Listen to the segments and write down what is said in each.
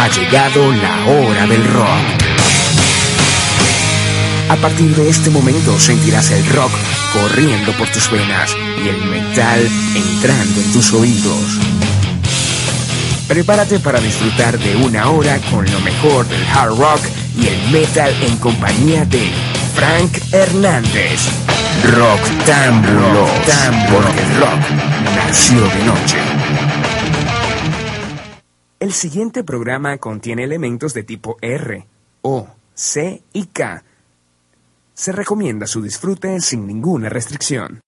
Ha llegado la hora del rock. A partir de este momento sentirás el rock corriendo por tus venas y el metal entrando en tus oídos. Prepárate para disfrutar de una hora con lo mejor del hard rock y el metal en compañía de Frank Hernández. Rock Támbulo, porque el rock nació de noche. El siguiente programa contiene elementos de tipo R, O, C y K. Se recomienda su disfrute sin ninguna restricción.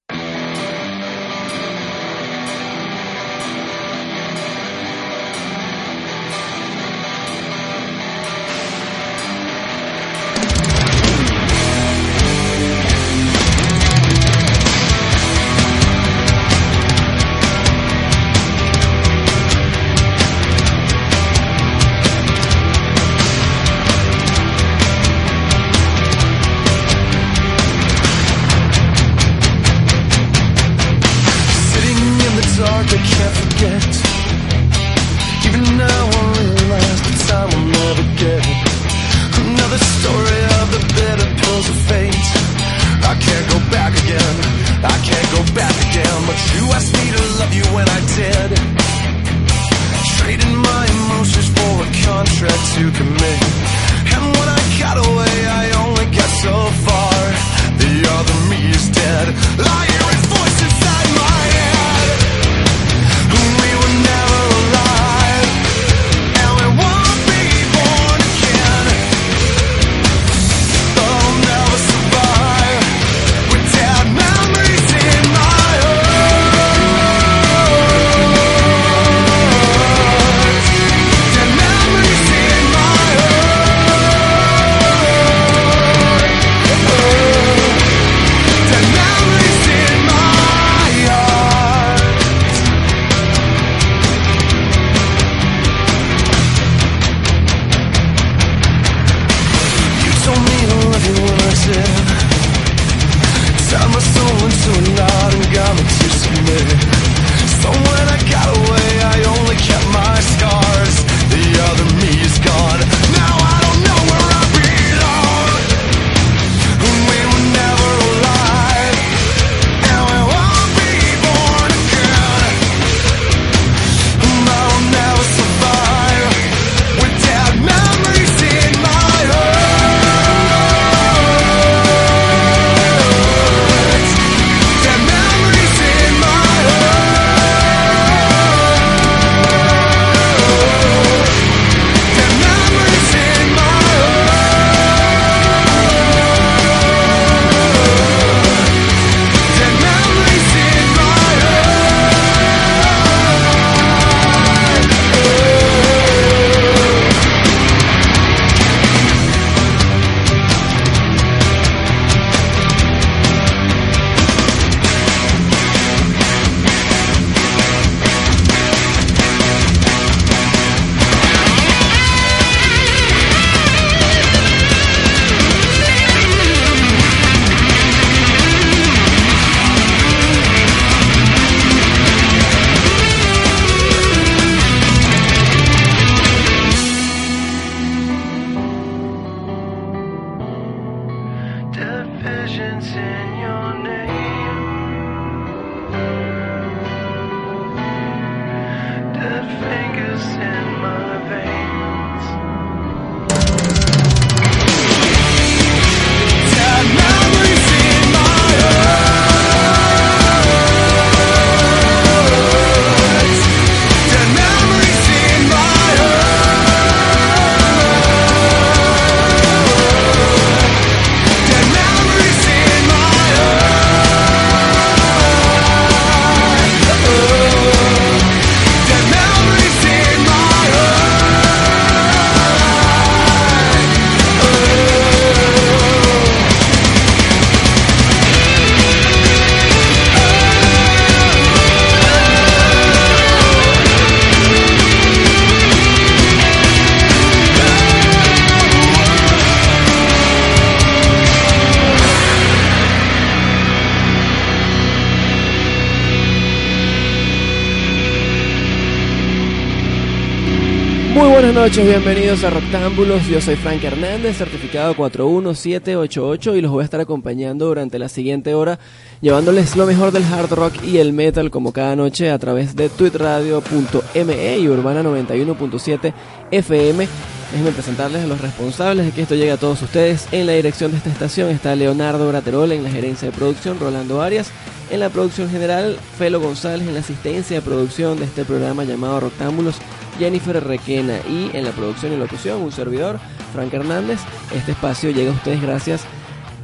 Noches, bienvenidos a Rectángulos. Yo soy Frank Hernández, certificado 41788 y los voy a estar acompañando durante la siguiente hora, llevándoles lo mejor del hard rock y el metal como cada noche a través de tweetradio.me y Urbana 91.7 FM. Déjenme presentarles a los responsables de que esto llegue a todos ustedes. En la dirección de esta estación está Leonardo Graterol, en la gerencia de producción Rolando Arias, en la producción general Felo González, en la asistencia de producción de este programa llamado Rectángulos Jennifer Requena y en la producción y locución un servidor, Frank Hernández. Este espacio llega a ustedes gracias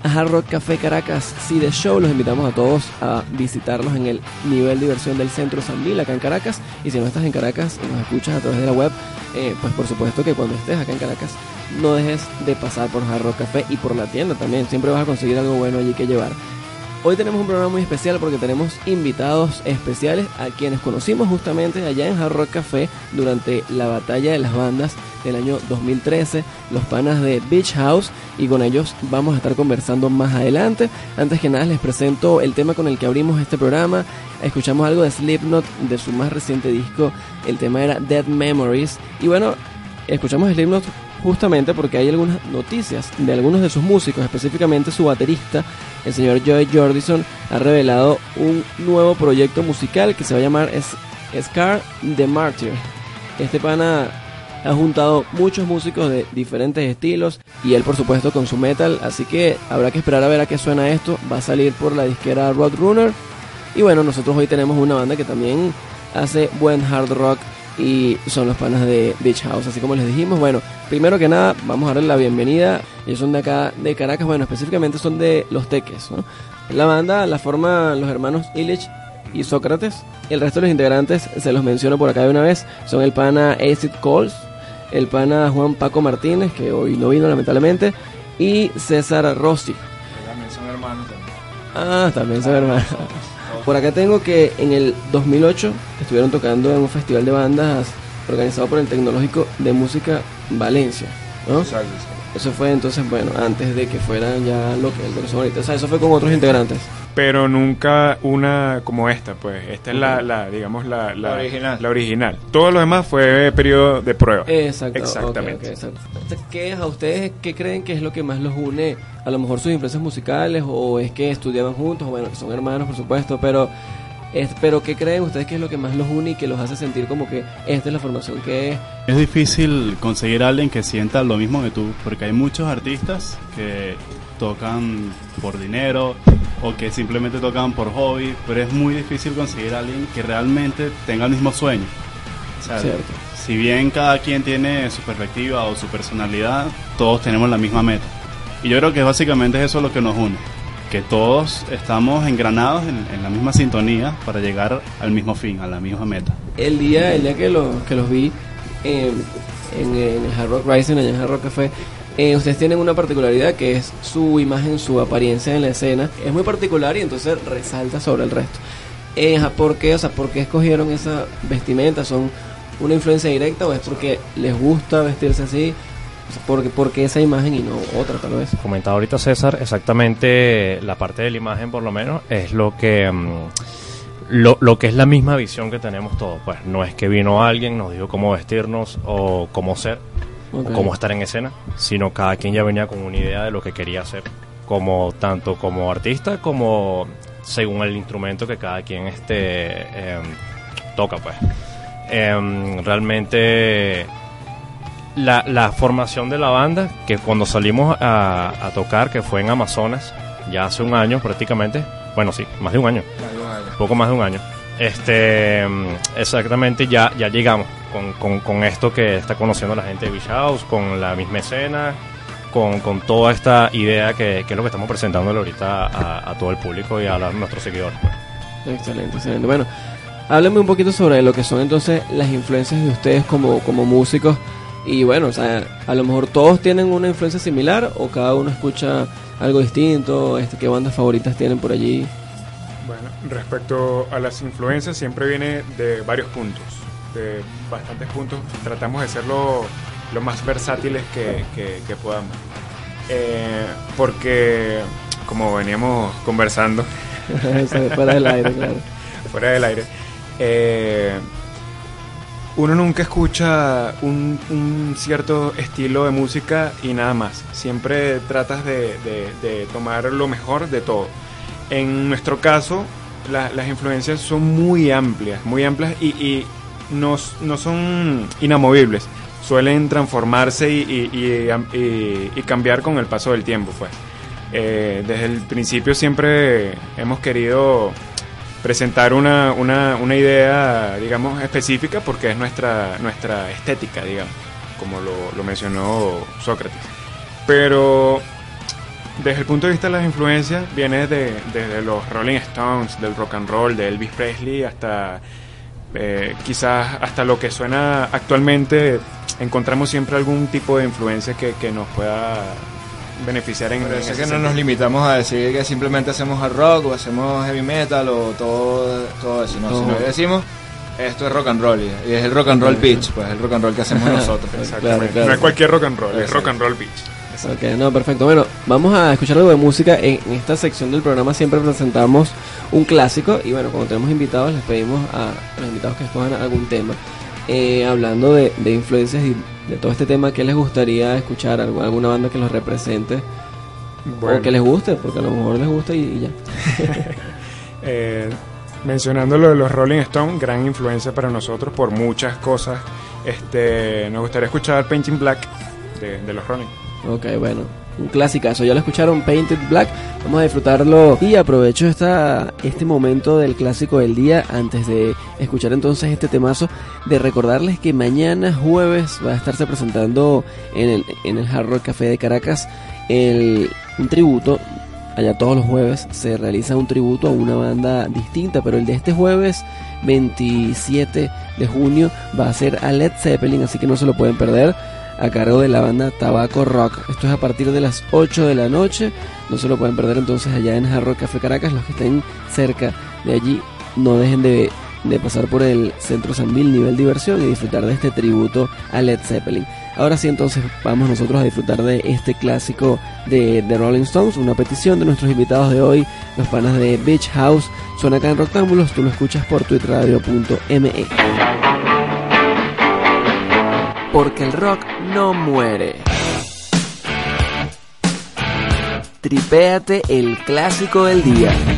a Hard Rock Café Caracas de Show. Los invitamos a todos a visitarlos en el nivel diversión del Centro San Mil, acá en Caracas. Y si no estás en Caracas y nos escuchas a través de la web, eh, pues por supuesto que cuando estés acá en Caracas no dejes de pasar por Hard Rock Café y por la tienda también. Siempre vas a conseguir algo bueno allí que llevar. Hoy tenemos un programa muy especial porque tenemos invitados especiales a quienes conocimos justamente allá en Hard Rock Café durante la batalla de las bandas del año 2013, los panas de Beach House, y con ellos vamos a estar conversando más adelante. Antes que nada les presento el tema con el que abrimos este programa. Escuchamos algo de Slipknot de su más reciente disco, el tema era Dead Memories, y bueno, escuchamos Slipknot justamente porque hay algunas noticias de algunos de sus músicos, específicamente su baterista, el señor Joey Jordison, ha revelado un nuevo proyecto musical que se va a llamar Scar the Martyr. Este pana ha juntado muchos músicos de diferentes estilos y él por supuesto con su metal, así que habrá que esperar a ver a qué suena esto. Va a salir por la disquera Roadrunner. Y bueno, nosotros hoy tenemos una banda que también hace buen hard rock y son los panas de Beach House, así como les dijimos. Bueno, primero que nada, vamos a darle la bienvenida. Ellos son de acá, de Caracas, bueno, específicamente son de Los Teques, ¿no? La banda la forman los hermanos Illich y Sócrates. El resto de los integrantes, se los menciono por acá de una vez, son el pana Acid Coles, el pana Juan Paco Martínez, que hoy no vino lamentablemente, y César Rossi. También son hermanos. Ah, también son hermanos. Por acá tengo que en el 2008 estuvieron tocando en un festival de bandas organizado por el Tecnológico de Música Valencia. ¿no? Eso fue entonces, bueno, antes de que fueran ya lo que, que son ahorita. O sea, eso fue con otros integrantes pero nunca una como esta, pues. Esta es la, la digamos, la, la, original. la original. Todo lo demás fue periodo de prueba. Exacto, Exactamente. ¿Qué es a ustedes, qué creen que es lo que más los une? A lo mejor sus influencias musicales, o es que estudiaban juntos, o bueno, son hermanos, por supuesto, pero... Es, pero ¿qué creen ustedes que es lo que más los une y que los hace sentir como que esta es la formación que es? Es difícil conseguir a alguien que sienta lo mismo que tú, porque hay muchos artistas que tocan por dinero o que simplemente tocan por hobby, pero es muy difícil conseguir a alguien que realmente tenga el mismo sueño. si bien cada quien tiene su perspectiva o su personalidad, todos tenemos la misma meta. Y yo creo que básicamente es eso lo que nos une, que todos estamos engranados en, la misma sintonía para llegar al mismo fin, a la misma meta. El día, el día que, lo, que los vi en, en, el Hard Rock Rising, en el Hard Rock Café, eh, ustedes tienen una particularidad que es su imagen, su apariencia en la escena. Es muy particular y entonces resalta sobre el resto. Eh, ¿Por qué? O sea, ¿por qué escogieron esa vestimenta? ¿Son una influencia directa o es porque les gusta vestirse así? O ¿por, qué, esa imagen y no otra tal vez? Comentaba ahorita César, exactamente la parte de la imagen por lo menos es lo que... Mm, lo, lo, que es la misma visión que tenemos todos, pues no es que vino alguien, nos dijo cómo vestirnos o cómo ser, cómo estar en escena, sino cada quien ya venía con una idea de lo que quería hacer, como tanto como artista como según el instrumento que cada quien este em, toca, pues. Em, realmente la, la, formación de la banda, que cuando salimos a, a, tocar, que fue en Amazonas, ya hace un año prácticamente, bueno, sí, más de un año, poco más de un año, este, em, exactamente ya, ya llegamos con, con, con, esto que está conociendo la gente de Beach House, con la misma escena, con, con toda esta idea que, que, es lo que estamos presentándole ahorita a, a todo el público y a, nuestros seguidores. Pues. Excelente, excelente. Bueno, háblenme un poquito sobre lo que son entonces las influencias de ustedes como, como músicos. Y bueno, o sea, a lo mejor todos tienen una influencia similar o cada uno escucha algo distinto, este, qué bandas favoritas tienen por allí. Bueno, respecto a las influencias siempre viene de varios puntos de bastantes puntos. Tratamos de ser lo, más versátiles que, que, podamos. Eh, porque, como veníamos conversando, fuera del aire, claro. fuera del aire. Eh, uno nunca escucha un, un cierto estilo de música y nada más. Siempre tratas de, de- de tomar lo mejor de todo. En nuestro caso, la- las influencias son muy amplias, muy amplias y, y no, no son inamovibles. Suelen transformarse y, y- y- am- y- y cambiar con el paso del tiempo, pues. Eh, desde el principio siempre hemos querido presentar una, una, una idea, digamos, específica porque es nuestra, nuestra estética, digamos, como lo, lo mencionó Sócrates. Pero desde el punto de vista de las influencias, viene de, desde los Rolling Stones, del rock and roll, de Elvis Presley, hasta eh, quizás hasta lo que suena actualmente, encontramos siempre algún tipo de influencia que, que nos pueda beneficiar en en eso que no nos limitamos a decir que simplemente hacemos hard rock o hacemos heavy metal o todo, todo eso, no, sino que decimos esto es rock and roll y, es el rock and roll pitch, pues el rock and roll que hacemos nosotros. Exactamente. Claro, claro. No es cualquier rock and roll, es rock and roll beach. Ok, no, perfecto. Bueno, vamos a escuchar algo de música. En, en esta sección del programa siempre presentamos un clásico y bueno, cuando tenemos invitados les pedimos a, los invitados que escojan algún tema. Eh, hablando de, de influencias y de todo este tema, ¿qué les gustaría escuchar? ¿Algu- ¿Alguna banda que los represente? Bueno, O que les guste, porque a lo mejor les gusta y, y ya. eh, mencionando lo de los Rolling Stones, gran influencia para nosotros por muchas cosas. Este, nos gustaría escuchar Painting Black de, de los Rolling. Ok, bueno, un clásicazo. Ya lo escucharon, Painted Black. Vamos a disfrutarlo. Y aprovecho esta, este momento del clásico del día, antes de escuchar entonces este temazo, de recordarles que mañana jueves va a estarse presentando en el, en el Hard Rock Café de Caracas el, un tributo. Allá todos los jueves se realiza un tributo a una banda distinta, pero el de este jueves 27 de junio va a ser a Led Zeppelin, así que no se lo pueden perder a cargo de la banda Tabaco Rock. Esto es a partir de las 8 de la noche. No se lo pueden perder entonces allá en Hard Rock Café Caracas. Los que estén cerca de allí, no dejen de, de pasar por el Centro Sanvil Nivel Diversión y disfrutar de este tributo a Led Zeppelin. Ahora sí, entonces vamos nosotros a disfrutar de este clásico de The Rolling Stones, una petición de nuestros invitados de hoy, los panas de Beach House. Suena acá en Rectángulos, tú lo escuchas por twitteradio.me. Porque el rock no muere. Tripéate el clásico del día.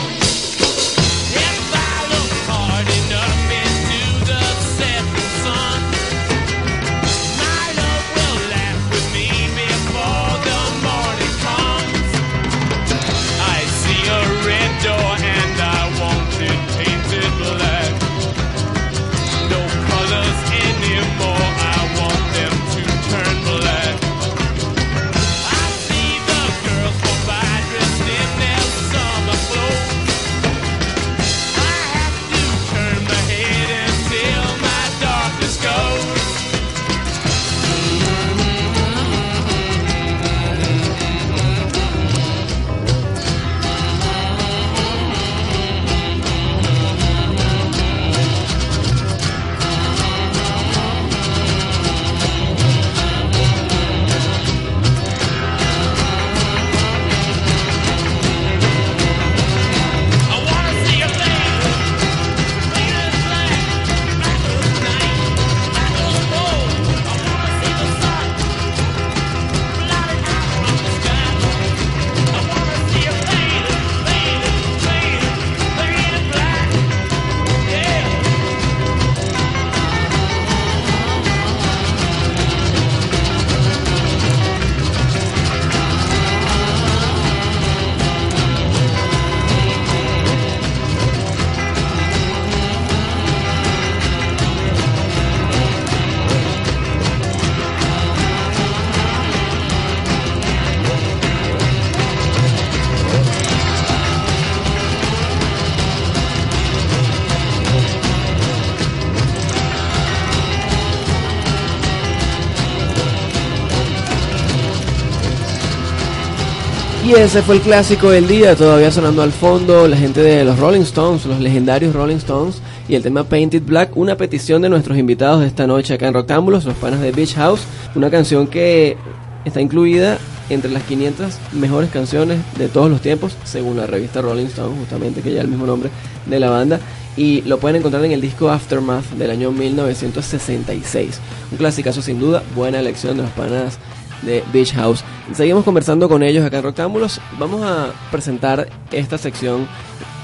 Ese fue el clásico del día, todavía sonando al fondo, la gente de los Rolling Stones, los legendarios Rolling Stones, y el tema Painted Black, una petición de nuestros invitados de esta noche acá en Roctámbulos, los panas de Beach House, una canción que está incluida entre las 500 mejores canciones de todos los tiempos, según la revista Rolling Stone, justamente, que ya el mismo nombre de la banda, y lo pueden encontrar en el disco Aftermath del año 1966. Un clasicazo sin duda, buena elección de los panas de Beach House. Seguimos conversando con ellos acá en Roctámbulos. Vamos a presentar esta sección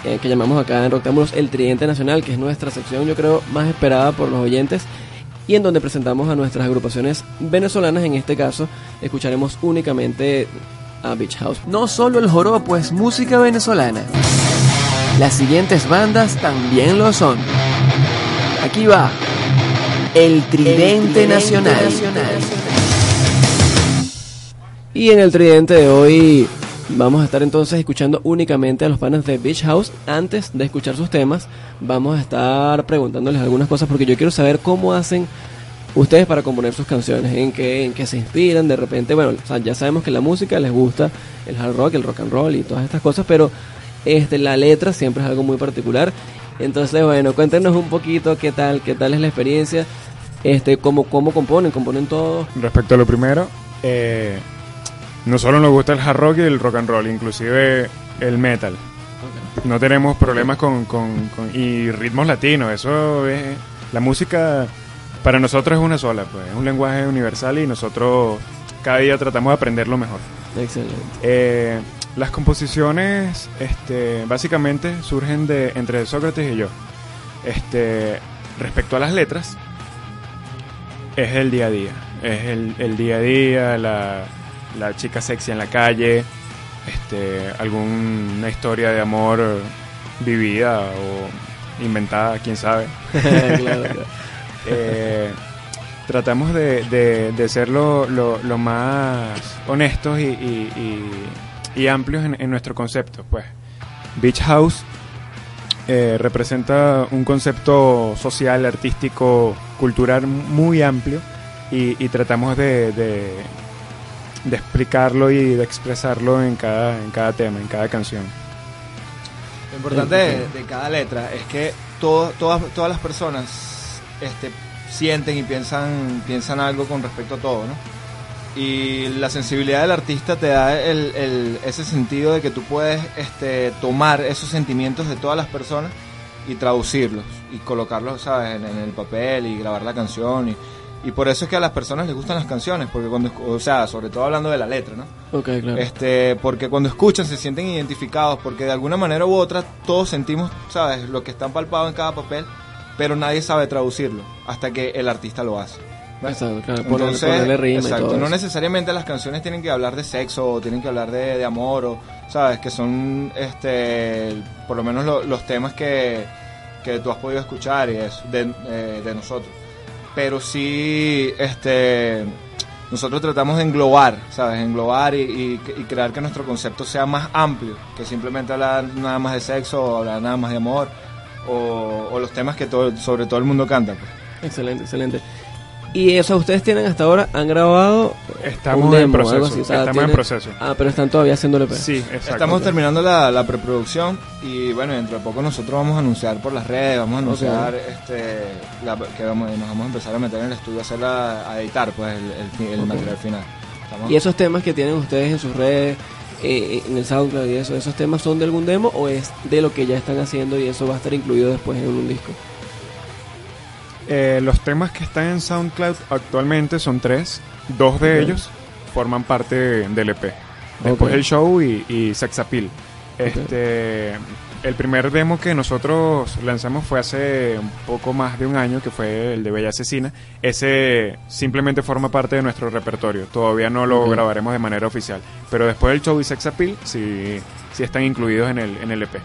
eh, que llamamos acá en Roctámbulos el Tridente Nacional, que es nuestra sección, yo creo, más esperada por los oyentes y en donde presentamos a nuestras agrupaciones venezolanas. En este caso, escucharemos únicamente a Beach House. No solo el joropo es música venezolana. Las siguientes bandas también lo son. Aquí va el Tridente, Nacional. Y en el Tridente de hoy vamos a estar entonces escuchando únicamente a los panas de Beach House. Antes de escuchar sus temas, vamos a estar preguntándoles algunas cosas porque yo quiero saber cómo hacen ustedes para componer sus canciones, en qué, en qué se inspiran, de repente, bueno, ya sabemos que la música les gusta, el hard rock, el rock and roll y todas estas cosas, pero este, la letra siempre es algo muy particular. Entonces, bueno, cuéntenos un poquito qué tal, qué tal es la experiencia, este, cómo, cómo componen, componen todo. Respecto a lo primero, eh, no solo nos gusta el hard rock y el rock and roll, inclusive el metal. No tenemos problemas con, con- con- y ritmos latinos, eso es la música para nosotros es una sola, pues es un lenguaje universal y nosotros cada día tratamos de aprenderlo mejor. Excelente. Eh, las composiciones, este, básicamente surgen de entre Sócrates y yo. Este, respecto a las letras, es el día a día, es el, el día a día, la, la chica sexy en la calle, este, alguna historia de amor vivida o inventada, quién sabe. claro, claro. Eh, tratamos de, de- de ser lo, lo- lo más honestos y, y- y- y amplios en, en nuestro concepto. Pues Beach House eh, representa un concepto social, artístico, cultural muy amplio y, tratamos de, de- de explicarlo y de expresarlo en cada, en cada tema, en cada canción. Lo importante de, de cada letra es que todo- todas, todas las personas este, sienten y piensan, piensan algo con respecto a todo, ¿no? Y la sensibilidad del artista te da el, el- ese sentido de que tú puedes este, tomar esos sentimientos de todas las personas y traducirlos y colocarlos, ¿sabes?, en, en el papel y grabar la canción. Y, y por eso es que a las personas les gustan las canciones, porque cuando, o sea, sobre todo hablando de la letra, ¿no? Ok, claro. Este, porque cuando escuchan se sienten identificados, porque de alguna manera u otra todos sentimos, ¿sabes?, lo que está palpado en cada papel, pero nadie sabe traducirlo hasta que el artista lo hace. Exacto, claro, ponerle- Entonces, ponerle rima y exacto, todo no eso. necesariamente las canciones tienen que hablar de sexo o tienen que hablar de, de amor o, ¿sabes?, que son, este, por lo menos lo- los temas que, que tú has podido escuchar y eso, de, eh, de nosotros. Pero sí, este, nosotros tratamos de englobar, ¿sabes? Englobar y, y- y crear que nuestro concepto sea más amplio, que simplemente hablar nada más de sexo o hablar nada más de amor o, o los temas que todo, sobre todo el mundo canta. pues. Excelente, excelente. Y eso, ustedes tienen hasta ahora, han grabado Estamos un en demo, proceso, algo así, o sea, estamos en proceso. Ah, pero están todavía haciéndole EP. Sí, exacto. Estamos terminando la, la preproducción y bueno, dentro de poco nosotros vamos a anunciar por las redes, vamos a anunciar este, la- que vamos, nos vamos a empezar a meter en el estudio a, hacer la- a editar pues el, el el material final. Estamos- Y esos temas que tienen ustedes en sus redes, eh, en el SoundCloud y eso, ¿esos temas son de algún demo o es de lo que ya están haciendo y eso va a estar incluido después en un disco? Eh, los temas que están en SoundCloud actualmente son tres. Dos de ellos forman parte del EP. Después el show y, y Sex Appeal. Este, el primer demo que nosotros lanzamos fue hace un poco más de un año, que fue el de Bella Asesina. Ese simplemente forma parte de nuestro repertorio. Todavía no lo grabaremos de manera oficial. Pero después del show y Sex Appeal sí, sí están incluidos en el, en el EP.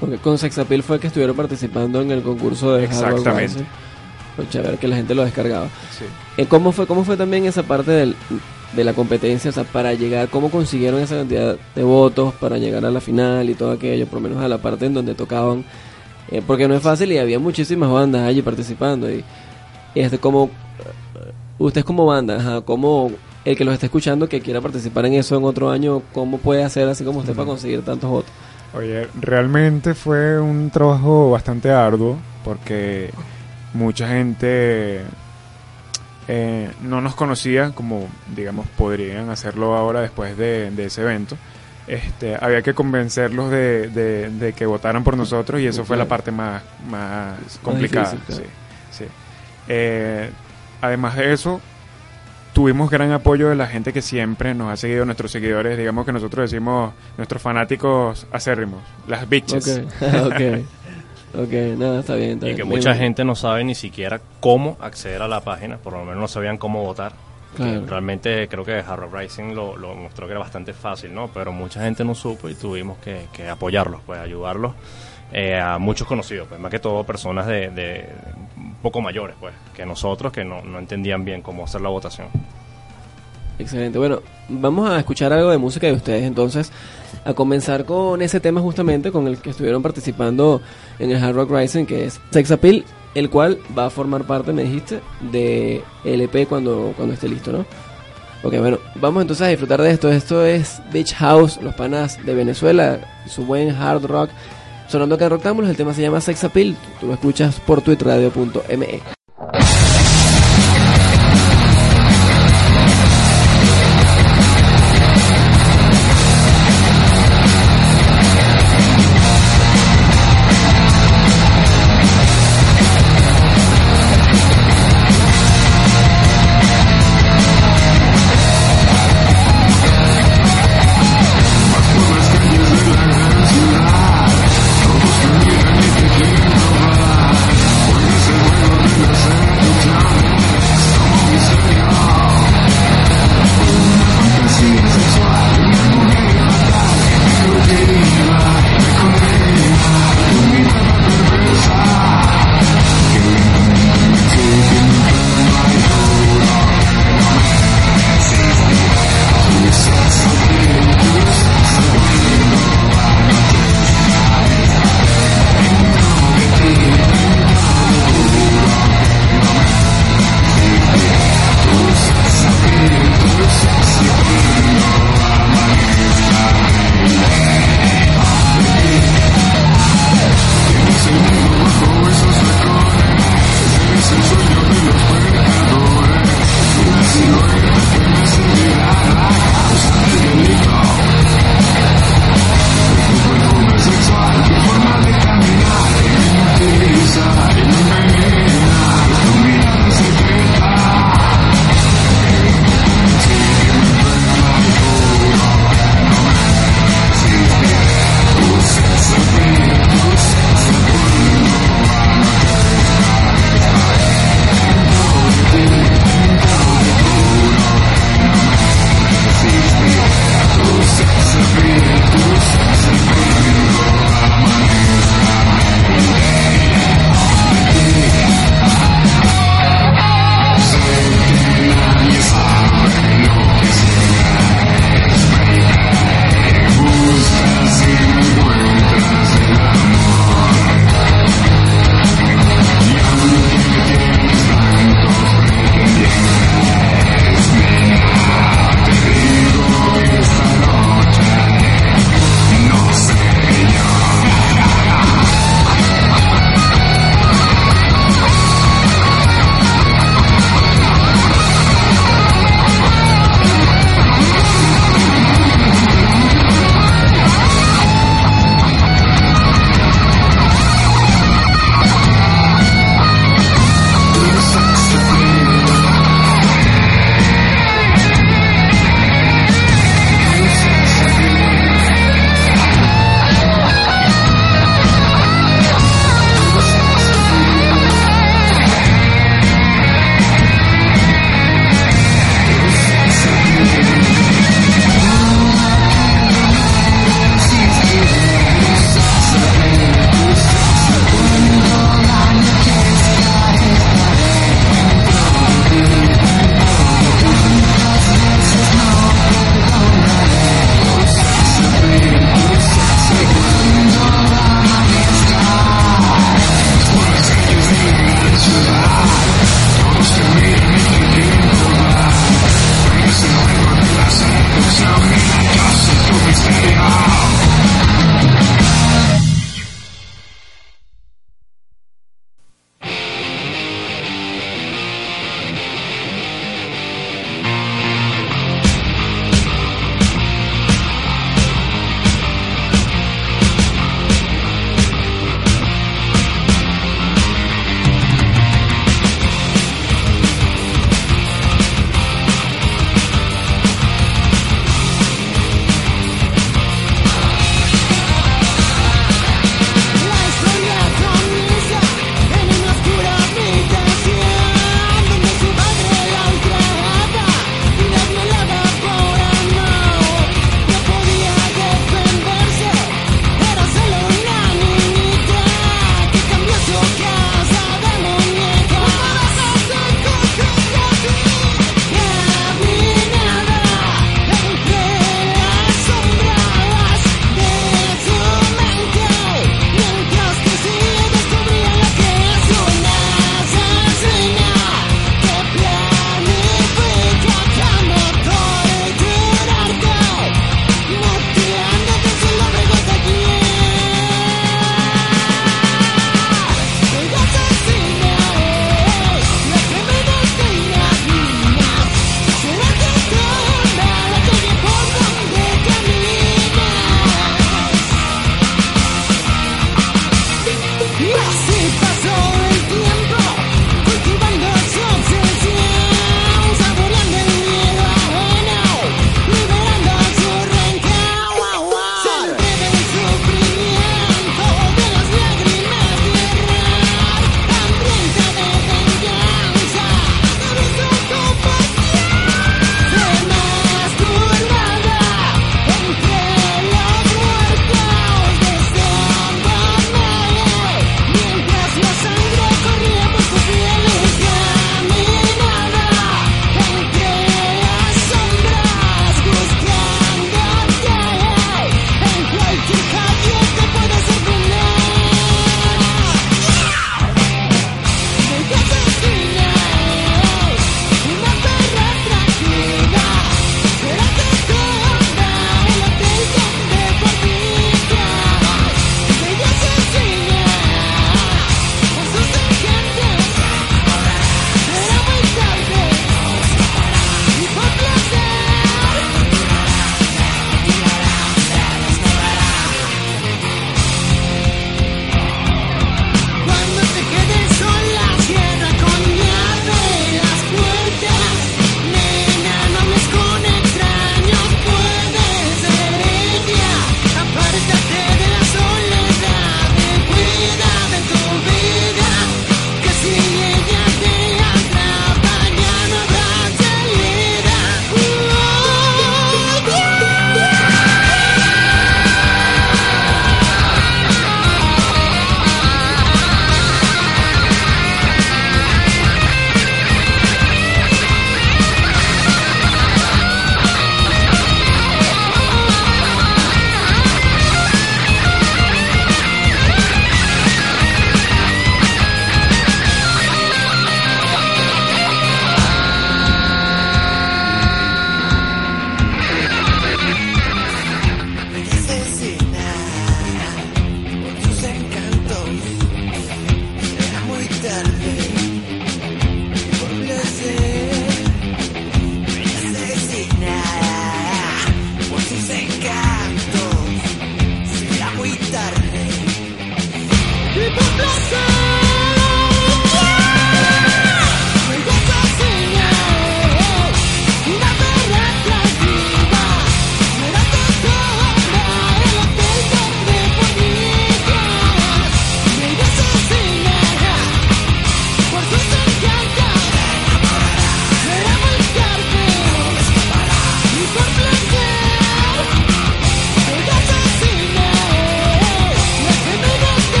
Porque con Sexapil fue que estuvieron participando en el concurso de Exactamente. Fue chévere que la gente lo descargaba. Sí. Eh, ¿Cómo fue, cómo fue también esa parte del- de la competencia? O sea, para llegar, ¿cómo consiguieron esa cantidad de votos para llegar a la final y todo aquello? Por lo menos a la parte en donde tocaban. Eh, porque no es fácil y había muchísimas bandas allí participando. Y, y este, como, ustedes como banda, ajá, ¿cómo el que los esté escuchando que quiera participar en eso en otro año, ¿cómo puede hacer así como usted para conseguir tantos votos? Oye, realmente fue un trabajo bastante arduo porque mucha gente eh, no nos conocía como, digamos, podrían hacerlo ahora después de, de ese evento. Este, había que convencerlos de, de- de que votaran por nosotros y eso fue la parte más, más complicada. difícil, claro. sí, sí. Eh, además de eso, tuvimos gran apoyo de la gente que siempre nos ha seguido, nuestros seguidores, digamos que nosotros decimos nuestros fanáticos acérrimos, las bitches. Ok, ok. Ok, nada, está bien. Está Y que mucha gente no sabe ni siquiera cómo acceder a la página, por lo menos no sabían cómo votar. Claro. Realmente creo que Hard Rock Rising lo, lo mostró que era bastante fácil, ¿no? Pero mucha gente no supo y tuvimos que, que apoyarlos, pues ayudarlos eh, a muchos conocidos, pues más que todo personas de, de un poco mayores, pues, que nosotros que no, no entendían bien cómo hacer la votación. Excelente. Bueno, vamos a escuchar algo de música de ustedes entonces. A comenzar con ese tema justamente con el que estuvieron participando en el Hard Rock Rising, que es Sex Appeal, el cual va a formar parte, me dijiste, de LP cuando, cuando esté listo, ¿no? Ok, bueno, vamos entonces a disfrutar de esto. Esto es Beach House, los panas de Venezuela, su buen hard rock. Sonando acá en el tema se llama Sex Appeal. Tú lo escuchas por twitradio.me.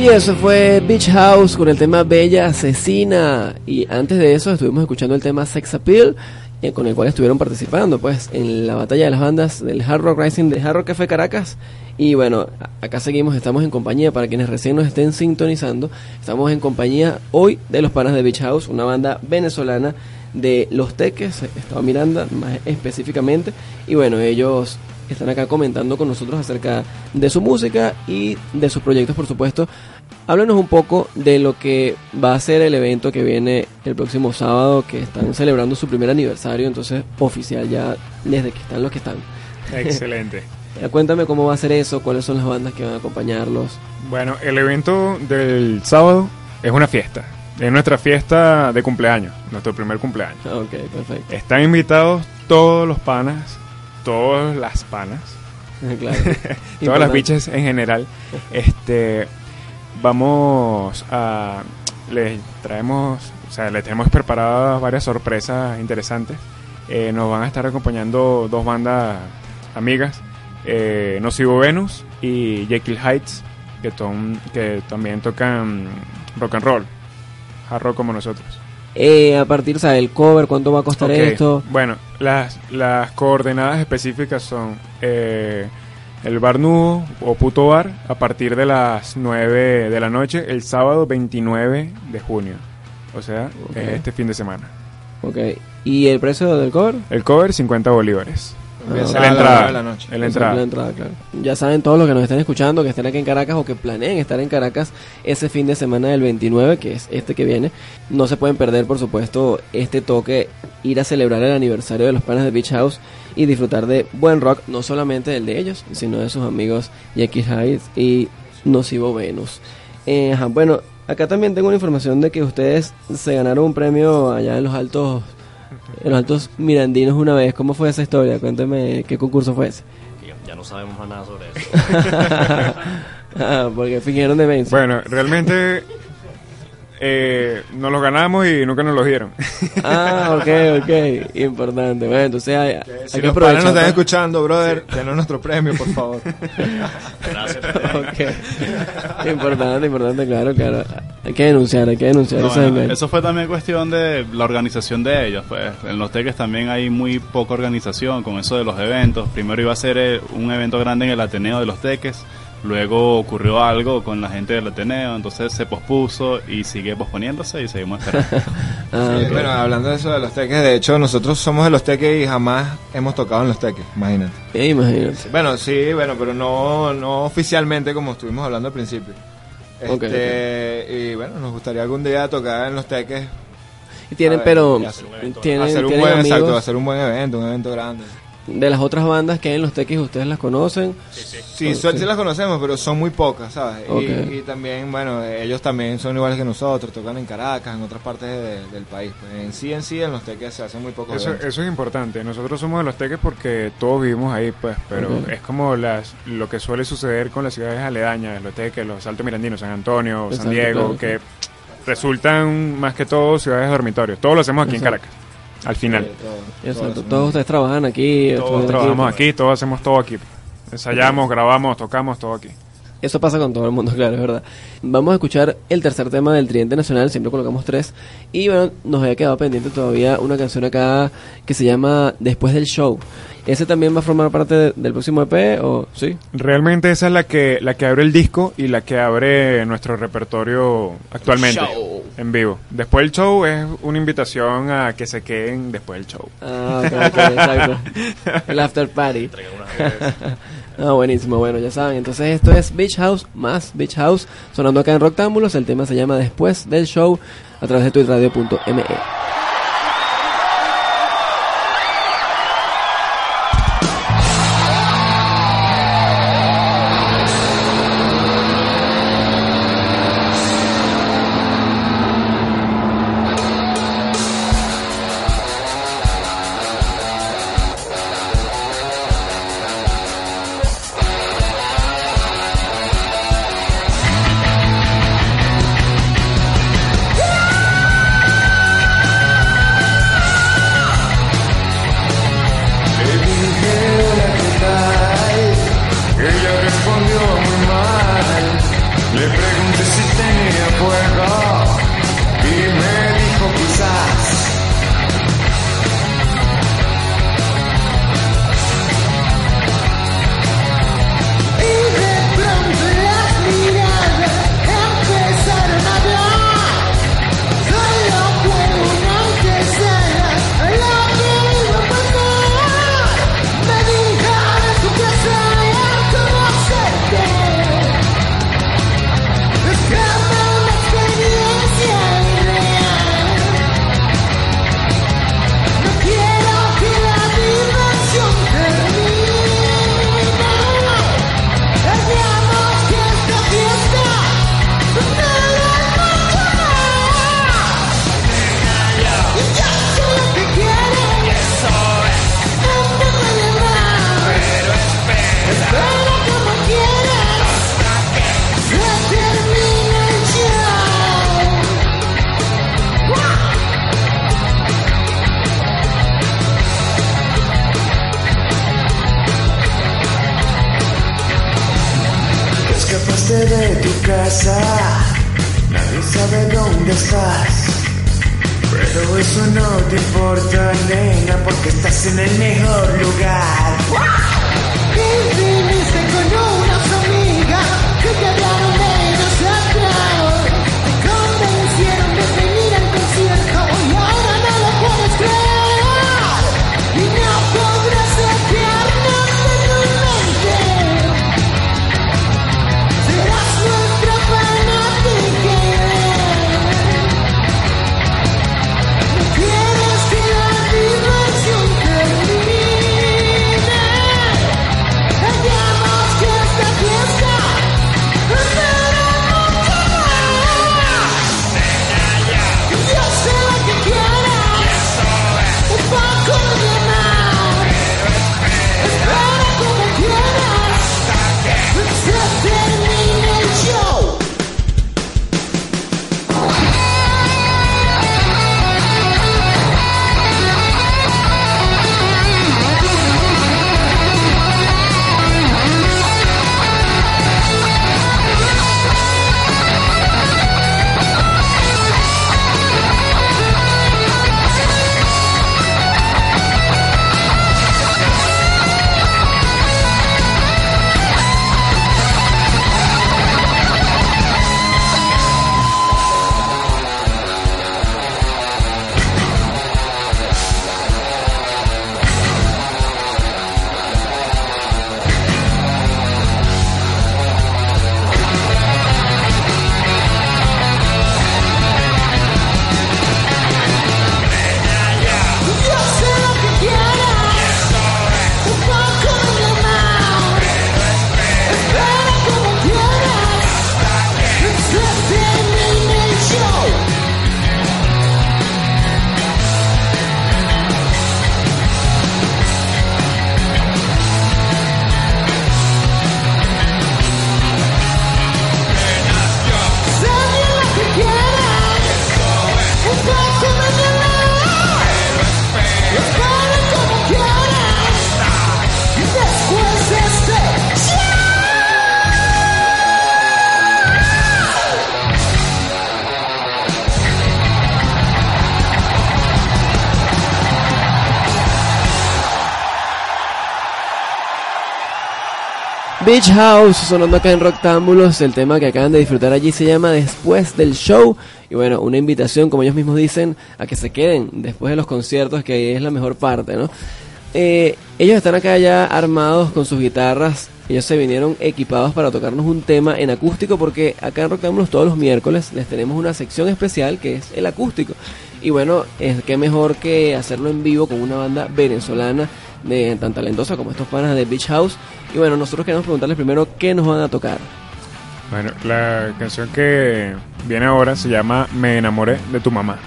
Y eso fue Beach House con el tema Bella Asesina. Y antes de eso estuvimos escuchando el tema Sex Appeal, con el cual estuvieron participando pues en la batalla de las bandas del Hard Rock Rising de Hard Rock Café Caracas. Y bueno, acá seguimos, estamos en compañía, para quienes recién nos estén sintonizando, estamos en compañía hoy de los panas de Beach House, una banda venezolana de Los Teques, Estado Miranda más específicamente. Y bueno, ellos están acá comentando con nosotros acerca de su música y de sus proyectos, por supuesto. Háblanos un poco de lo que va a ser el evento que viene el próximo sábado, que están celebrando su primer aniversario, entonces oficial ya desde que están los que están. Excelente. Cuéntame cómo va a ser eso, cuáles son las bandas que van a acompañarlos. Bueno, el evento del sábado es una fiesta. Es nuestra fiesta de cumpleaños, nuestro primer cumpleaños. Ah, Ok, perfecto. Están invitados todos los panas, todas las panas, claro. todas las biches en general. Este, vamos a, les traemos, o sea, les tenemos preparadas varias sorpresas interesantes. Eh, nos van a estar acompañando dos bandas amigas, eh, Nocivo Venus y Jekyll Heights, que, ton- que también tocan rock and roll, hard rock como nosotros. Eh, a partir, o sea, el cover, ¿cuánto va a costar esto? Bueno, las, las coordenadas específicas son eh, el bar nudo o puto bar a partir de las 9 de la noche el sábado 29 de junio. O sea, es este fin de semana. Ok. ¿Y el precio del cover? El cover 50 bolívares. Empieza a entrada. de la noche. En la Esa entrada. es la entrada, claro. Ya saben todos los que nos estén escuchando, que estén aquí en Caracas o que planeen estar en Caracas ese fin de semana del 29, que es este que viene. No se pueden perder, por supuesto, este toque, ir a celebrar el aniversario de los panas de Beach House y disfrutar de buen rock, no solamente el de ellos, sino de sus amigos Jackie Hyde y Nocivo Venus. Eh, ajá, bueno, acá también tengo una información de que ustedes se ganaron un premio allá en los altos en los altos mirandinos una vez. ¿Cómo fue esa historia? Cuénteme qué concurso fue ese. Ya, ya no sabemos más nada sobre eso. ah, porque fingieron demencia. Bueno, realmente eh, nos los ganamos y nunca nos los dieron. Ah, ok, ok. Importante. Bueno, entonces hay, hay Si que los nos están escuchando, brother, denos nuestro premio, por favor. Gracias. Ok. Importante, importante, claro, claro. Hay que denunciar, hay que denunciar No, ese bueno, engaño. eso fue también cuestión de la organización de ellos. Pues. En los teques también hay muy poca organización con eso de los eventos. Primero iba a ser eh, un evento grande en el Ateneo de los teques. Luego ocurrió algo con la gente del Ateneo, entonces se pospuso y sigue posponiéndose y seguimos esperando. Ah, Sí. Bueno, hablando de eso de los teques, de hecho, nosotros somos de los teques y jamás hemos tocado en los teques, imagínate. Eh, imagínate. Bueno, sí, bueno, pero no, no oficialmente como estuvimos hablando al principio. Ok, Este, Y bueno, nos gustaría algún día tocar en los teques. Y tienen, ver, pero y hacer un evento. tienen, hacer un tienen buen, amigos exacto, hacer un buen evento, un evento grande. De las otras bandas que hay en los tequis, ustedes las conocen. Sí, son- sí las conocemos, pero son muy pocas, ¿sabes? Y-. Y, también, bueno, ellos también son iguales que nosotros, tocan en Caracas, en otras partes de- del país. Pues en sí, en sí, en los teques se hacen muy pocos Eso, eso es importante. Nosotros somos de los teques porque todos vivimos ahí, pues, pero es como las, lo que suele suceder con las ciudades aledañas, los teques, los Altos Mirandinos, San Antonio, Exacto, San Diego, claro. que resultan más que todo ciudades dormitorios. Todos lo hacemos aquí en. Caracas, al final. Sí, todo- Exacto. Todos ustedes trabajan aquí. Todos trabajamos aquí, todos hacemos todo aquí. Ensayamos, grabamos, tocamos, todo aquí. Eso pasa con todo el mundo, claro, es verdad. Vamos a escuchar el tercer tema del Tridente Nacional, siempre colocamos tres. Y bueno, nos había quedado pendiente todavía una canción acá que se llama Después del Show. ¿Ese también va a formar parte de- del próximo EP o sí? Realmente esa es la que, la que abre el disco y la que abre nuestro repertorio actualmente Show. En vivo. Después del show es una invitación a que se queden después del show. Ah, ok, ok, exacto. El after party. Ah, buenísimo, bueno, ya saben. Entonces esto es Beach House más Beach House sonando acá en Rocktámbulos. El tema se llama Después del Show a través de tuitradio.me. House sonando acá en Roctámbulos. El tema que acaban de disfrutar allí se llama Después del Show. Y bueno, una invitación, como ellos mismos dicen, a que se queden después de los conciertos, que ahí es la mejor parte, ¿no? Eh, ellos están acá ya armados con sus guitarras. Ellos se vinieron equipados para tocarnos un tema en acústico porque acá en Roctámbulos todos los miércoles les tenemos una sección especial que es el acústico. Y bueno, es que mejor que hacerlo en vivo con una banda venezolana de tan talentosa como estos panas de Beach House. Y bueno, nosotros queremos preguntarles primero qué nos van a tocar. Bueno, la canción que viene ahora se llama Me enamoré de tu mamá.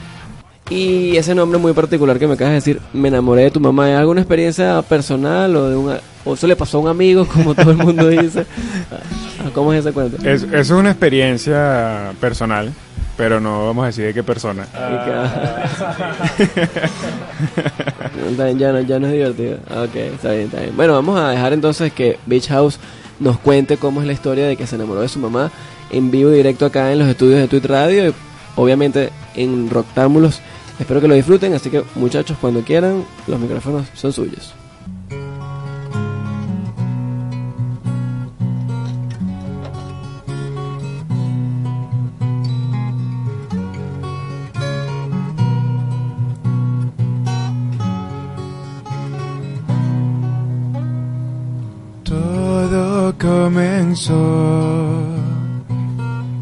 Y ese nombre muy particular que me acabas de decir, me enamoré de tu mamá, ¿es alguna experiencia personal o de un o eso le pasó a un amigo, como todo el mundo dice? ¿Cómo es ese cuento? Es, es una experiencia personal, pero no vamos a decir de qué persona. Bien, ya, no, ya no es divertido. Ah, Ok, está bien, está bien. Bueno, vamos a dejar entonces que Beach House nos cuente cómo es la historia de que se enamoró de su mamá en vivo y directo acá en los estudios de Tweet Radio y obviamente en Roctámbulos. Espero que lo disfruten, así que muchachos, cuando quieran, los micrófonos son suyos.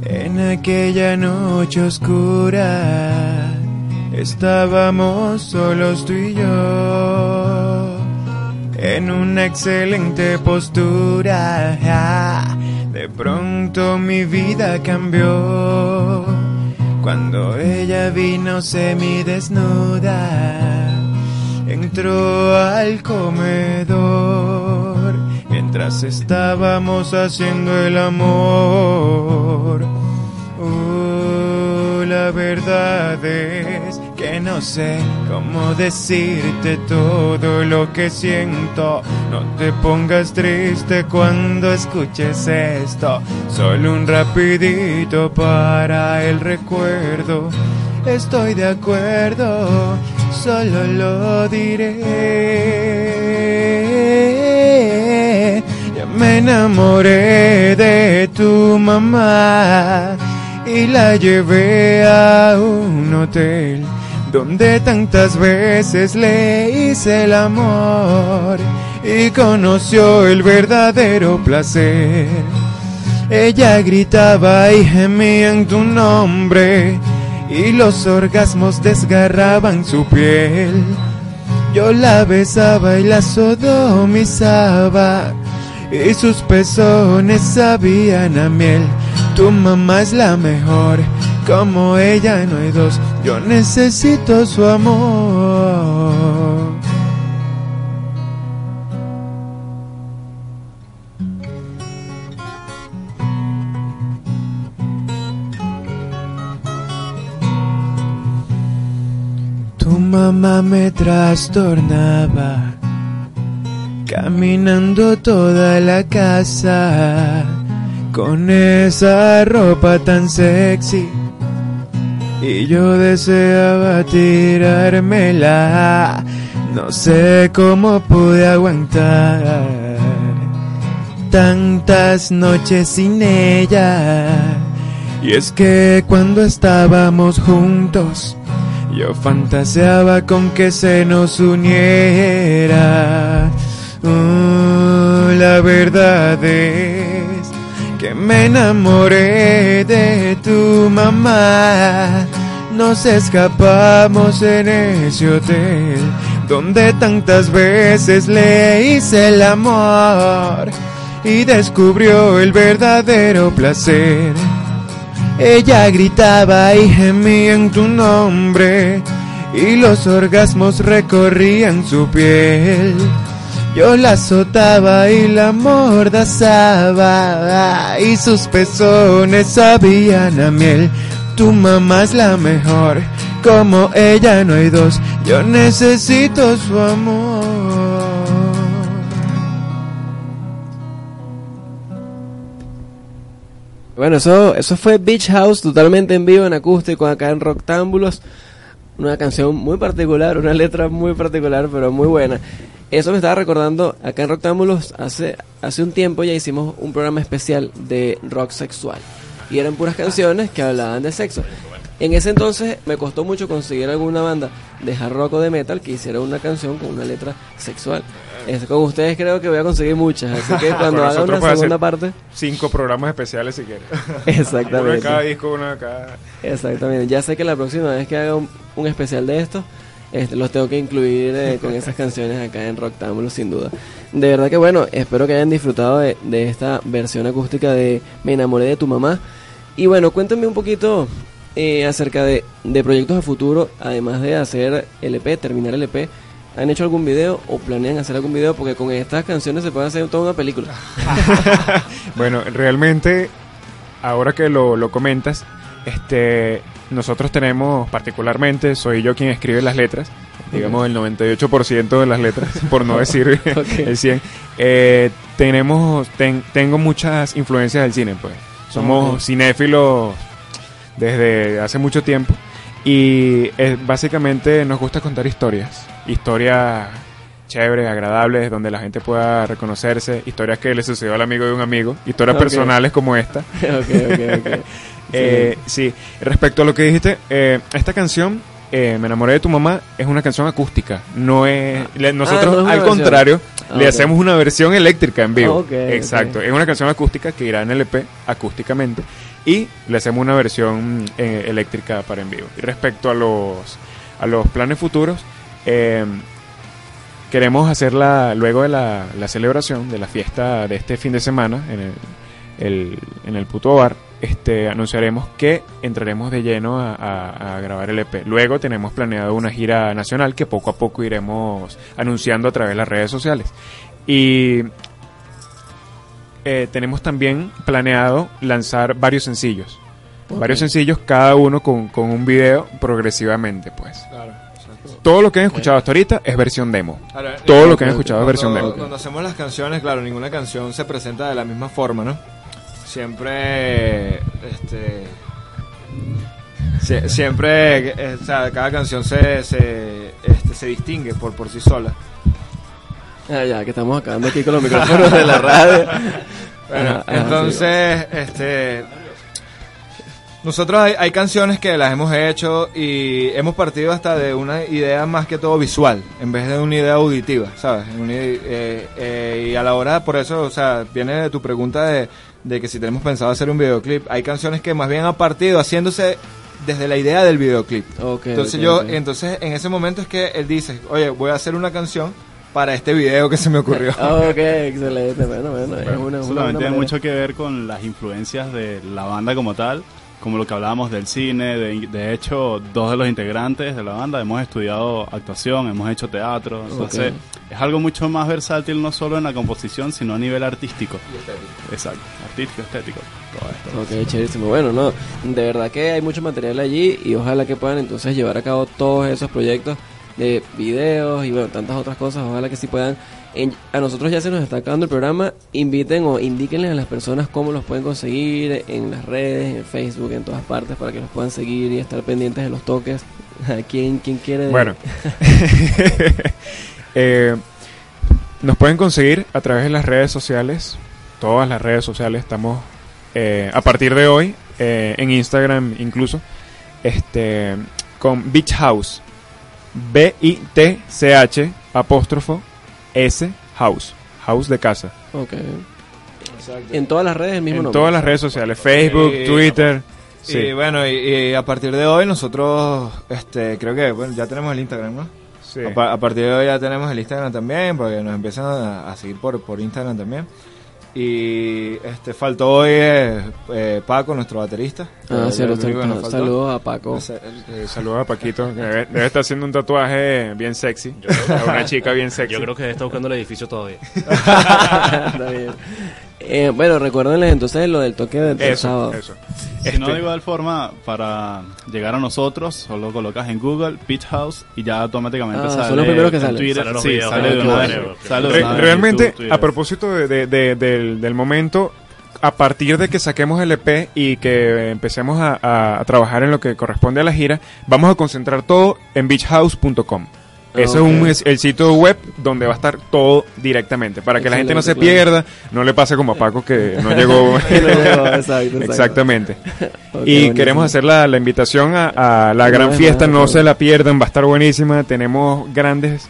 En aquella noche oscura. Estábamos solos tú y yo en una excelente postura. De pronto mi vida cambió cuando ella vino semidesnuda. Entró al comedor mientras estábamos haciendo el amor. Oh, la verdad es que no sé cómo decirte todo lo que siento. No te pongas triste cuando escuches esto. Solo un rapidito para el recuerdo. Estoy de acuerdo, solo lo diré. Me enamoré de tu mamá y la llevé a un hotel donde tantas veces le hice el amor y conoció el verdadero placer. Ella gritaba y gemía en tu nombre y los orgasmos desgarraban su piel. Yo la besaba y la sodomizaba y sus pezones sabían a miel. Tu mamá es la mejor, como ella no hay dos. Yo necesito su amor. Tu mamá me trastornaba, caminando toda la casa con esa ropa tan sexy. Y yo deseaba tirármela, no sé cómo pude aguantar tantas noches sin ella. Y es que cuando estábamos juntos, yo fantaseaba con que se nos uniera. La verdad es que me enamoré de tu mamá. Nos escapamos en ese hotel donde tantas veces le hice el amor y descubrió el verdadero placer. Ella gritaba y gemía en tu nombre y los orgasmos recorrían su piel. Yo la azotaba y la mordazaba y sus pezones sabían a miel. Tu mamá es la mejor, como ella no hay dos. Yo necesito su amor. Bueno, eso, eso fue Beach House totalmente en vivo en acústico acá en Rocktámbulos. Una canción muy particular, una letra muy particular, pero muy buena. Eso me estaba recordando acá en Rocktámbulos hace, hace un tiempo ya hicimos un programa especial de rock sexual. Y eran puras canciones que hablaban de sexo. En ese entonces me costó mucho conseguir alguna banda de hard rock o de metal que hiciera una canción con una letra sexual. Es, con ustedes creo que voy a conseguir muchas, así que cuando haga una segunda parte... Cinco programas especiales si quieres. Exactamente. Uno de cada disco, uno de cada... Exactamente. Ya sé que la próxima vez que haga un, un especial de esto, este, los tengo que incluir eh, con esas canciones acá en Rocktámbulo, sin duda. De verdad que bueno, espero que hayan disfrutado de, de esta versión acústica de Me enamoré de tu mamá. Y bueno, cuéntenme un poquito eh, acerca de, de proyectos a futuro, además de hacer LP, terminar LP. ¿Han hecho algún video o planean hacer algún video? Porque con estas canciones se puede hacer toda una película. Bueno, realmente, ahora que lo, lo comentas, este, nosotros tenemos particularmente, soy yo quien escribe las letras, digamos el 98% de las letras, por no decir Ok. el 100. Eh, tenemos, ten- tengo muchas influencias del cine, pues. Somos Ok. cinéfilos desde hace mucho tiempo y eh, básicamente nos gusta contar historias, historias chéveres, agradables, donde la gente pueda reconocerse, historias que le sucedió al amigo de un amigo, historias personales como esta. ok, ok, ok. Eh, sí, respecto a lo que dijiste, eh, esta canción, eh, Me enamoré de tu mamá, es una canción acústica. No es. le- nosotros, Ah, no es una al contrario, Ah, le hacemos una versión eléctrica en vivo. Ah, Exacto. Es una canción acústica que irá en LP acústicamente. Y le hacemos una versión eh, eléctrica para en vivo. Y respecto a los, a los planes futuros, eh, queremos hacerla luego de la, la celebración de la fiesta de este fin de semana en el, el- en el puto bar. Este, anunciaremos que entraremos de lleno a, a- a grabar el EP. Luego tenemos planeado una gira nacional que poco a poco iremos anunciando a través de las redes sociales. Y eh, tenemos también planeado lanzar varios sencillos. Varios sencillos, cada uno con, con un video progresivamente, pues. Claro. Todo lo que han escuchado hasta ahorita es versión demo. Ahora, Todo eh, lo que han escuchado es versión demo. cuando hacemos las canciones, claro, ninguna canción se presenta de la misma forma, ¿no? Siempre, este, sie- siempre, eh, o sea, cada canción se, se, este, se distingue por, por sí sola. Ah, ya, que estamos acabando aquí con los micrófonos de la radio. Bueno, Ajá, ajá, entonces, este, nosotros hay, hay canciones que las hemos hecho y hemos partido hasta de una idea más que todo visual, en vez de una idea auditiva, ¿sabes? Una eh, eh, y a la hora, por eso, o sea, viene de tu pregunta de, de que si tenemos pensado hacer un videoclip, hay canciones que más bien han partido haciéndose desde la idea del videoclip. sí. Ok, Entonces yo, entonces en ese momento es que él dice, oye, voy a hacer una canción para este video que se me ocurrió. Ok, excelente. Bueno, bueno, es una, Eso una también tiene manera. mucho que ver con las influencias de la banda como tal, como lo que hablábamos del cine. De, de hecho, dos de los integrantes de la banda hemos estudiado actuación, hemos hecho teatro. Entonces, es algo mucho más versátil, no solo en la composición, sino a nivel artístico. Exacto, artístico, estético, todo esto. Ok, chéverísimo. Bueno, no, de verdad que hay mucho material allí y ojalá que puedan entonces llevar a cabo todos esos proyectos de videos y bueno, tantas otras cosas. Ojalá que sí puedan. En- a nosotros ya se nos está acabando el programa. Inviten o indíquenles a las personas cómo los pueden conseguir en las redes, en Facebook, en todas partes para que los puedan seguir y estar pendientes de los toques. ¿A quién, quién quiere? Bueno, Eh, nos pueden conseguir a través de las redes sociales, todas las redes sociales. Estamos eh, a partir de hoy eh, en Instagram incluso, este, con Beach House, B I T C H apóstrofo S House, House de casa. Ok. En todas las redes el mismo En nombre. todas las redes sociales, Facebook, Eh, Twitter. Sí. Y bueno, y, y a partir de hoy nosotros, este, creo que, bueno, ya tenemos el Instagram, ¿no? Sí. A partir de hoy ya tenemos el Instagram también, porque nos empiezan a, a seguir por, por Instagram también. Y este faltó hoy eh, eh, Paco, nuestro baterista. Ah, Eh, que nos faltó. Saludos a Paco. Eh, saludos a Paquito, debe, debe estar haciendo un tatuaje bien sexy. A una chica bien sexy. Yo creo que está buscando el edificio todavía. Está bien. Eh, bueno, recuérdenles entonces lo del toque del, del Eso, sábado. eso. Si no, Este- de igual forma, para llegar a nosotros, solo colocas en Google Beach House y ya automáticamente Ah, son sale. los primeros que en salen. Twitter. Los sí, videos, sale de una ok, vez. ok. Sale de Re- una vez realmente, YouTube, a propósito de- de- de- del, del momento, a partir de que saquemos el EP y que empecemos a, a- a trabajar en lo que corresponde a la gira, vamos a concentrar todo en beachhouse.com. Ok. es un, es el sitio web donde va a estar todo directamente, para que la gente no se claro. pierda, no le pase como a Paco que no llegó. Que no llegó, exacto, exacto. Exactamente. Y buenísimo. queremos hacer la, la invitación a, a la gran fiesta, no se la pierdan, va a estar buenísima, tenemos grandes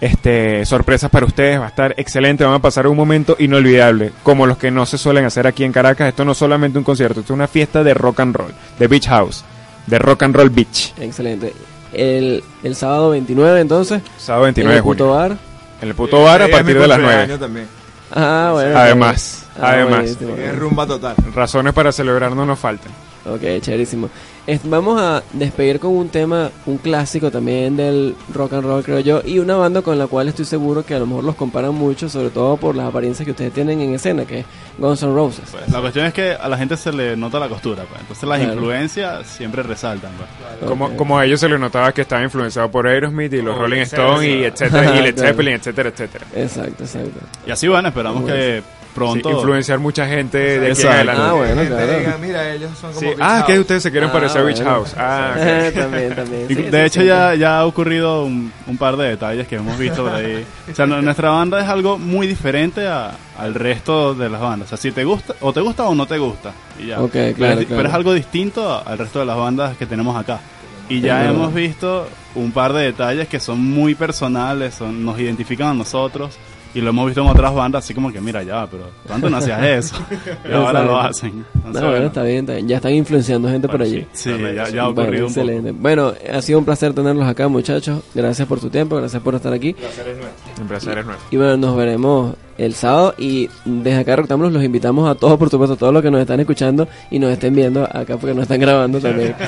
este, sorpresas para ustedes, va a estar excelente, van a pasar un momento inolvidable, como los que no se suelen hacer aquí en Caracas, esto no es solamente un concierto, esto es una fiesta de rock and roll, de Beach House, de Rock and Roll Beach, Excelente. El, el sábado 29 entonces, sábado 29 en de el puto junio. bar. En el puto bar a partir de las cumpleaños 9. también. Ah, bueno. Además, Ah, además, buenísimo. Es rumba total. razones para celebrar no nos faltan. Ok, chéverísimo. Es- vamos a despedir con un tema, un clásico también del rock and roll, creo yo, y una banda con la cual estoy seguro que a lo mejor los comparan mucho, sobre todo por las apariencias que ustedes tienen en escena, que es Guns N' Roses. Pues, la cuestión es que a la gente se le nota la costura, pues. entonces las Claro. influencias siempre resaltan. pues. Como, como a ellos se les notaba que estaba influenciado por Aerosmith y los Oh, Rolling Stones y etcétera, y Led. Zeppelin, etcétera, etcétera. Exacto, exacto. Y así bueno, esperamos que pronto... Sí, influenciar mucha gente de aquí en adelante. Ah, bueno, claro. diga, mira, ellos son como Sí. Beach Ah, House. que ustedes se quieren Ah, parecer a Beach bueno. House. Ah, ok. también, también. Y Sí, de sí, hecho sí. ya, ya ha ocurrido un, un par de detalles que hemos visto por ahí. O sea, no- nuestra banda es algo muy diferente a- al resto de las bandas. O sea, si te gusta, o te gusta o no te gusta. Y ya. Ok, pero, claro, es, di- claro. pero es algo distinto a- al resto de las bandas que tenemos acá. Y ya hemos visto un par de detalles que son muy personales, son, nos identifican a nosotros. Y lo hemos visto en otras bandas, así como que, mira, ya, pero tú antes no hacías eso. y ahora lo hacen. No, Entonces, bueno, bueno, está bien, está bien. Ya están influenciando gente por allí. Sí, ya, ya ha Bueno, ocurrido un poco. excelente. Bueno, ha sido un placer tenerlos acá, muchachos. Gracias por su tiempo, gracias por estar aquí. Un placer es nuestro. Y bueno, nos veremos el sábado. Y desde acá, los invitamos a todos, por supuesto, a todos los que nos están escuchando y nos estén viendo acá porque nos están grabando también.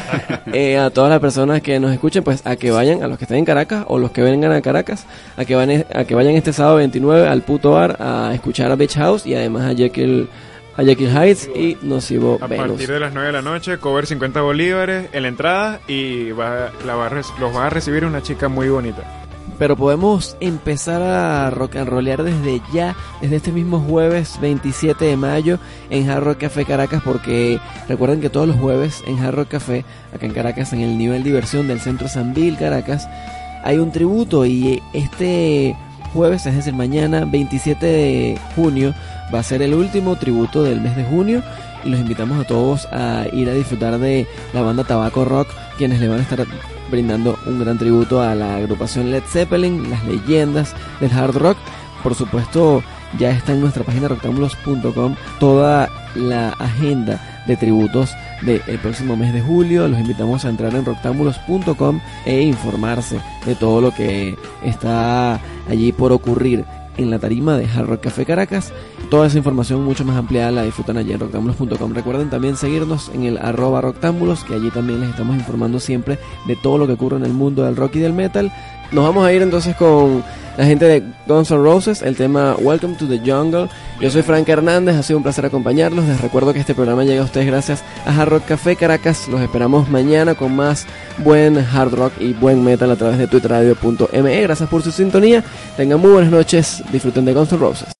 Eh, a todas las personas que nos escuchen, pues a que vayan, a los que estén en Caracas o los que vengan a Caracas, a que, van, a que vayan este sábado 29 al puto bar a escuchar a Beach House y además a Jekyll a Jekyll Heights y Nocivo A Venus. partir de las 9 de la noche, cover 50 bolívares en la entrada y va, la va los va a recibir una chica muy bonita. Pero podemos empezar a rock and rollear desde ya, desde este mismo jueves 27 de mayo en Hard Rock Café Caracas, porque recuerden que todos los jueves en Hard Rock Café, acá en Caracas, en el nivel diversión del Centro Sanvil Caracas, hay un tributo y este jueves, es decir, mañana 27 de junio, va a ser el último tributo del mes de junio y los invitamos a todos a ir a disfrutar de la banda Tabaco Rock, quienes le van a estar brindando un gran tributo a la agrupación Led Zeppelin, las leyendas del hard rock. Por supuesto, ya está en nuestra página rectángulos.com toda la agenda de tributos del próximo mes de julio. Los invitamos a entrar en rectángulos.com e informarse de todo lo que está allí por ocurrir en la tarima de Hard Rock Café Caracas. Toda esa información mucho más ampliada la disfrutan allí en rectángulos.com. Recuerden también seguirnos en el arroba rectángulos, que allí también les estamos informando siempre de todo lo que ocurre en el mundo del rock y del metal. Nos vamos a ir entonces con la gente de Guns N' Roses, el tema Welcome to the Jungle. Yo soy Frank Hernández, ha sido un placer acompañarlos. Les recuerdo que este programa llega a ustedes gracias a Hard Rock Café Caracas. Los esperamos mañana con más buen hard rock y buen metal a través de twitteradio.me. Gracias por su sintonía. Tengan muy buenas noches. Disfruten de Guns N' Roses.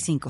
55.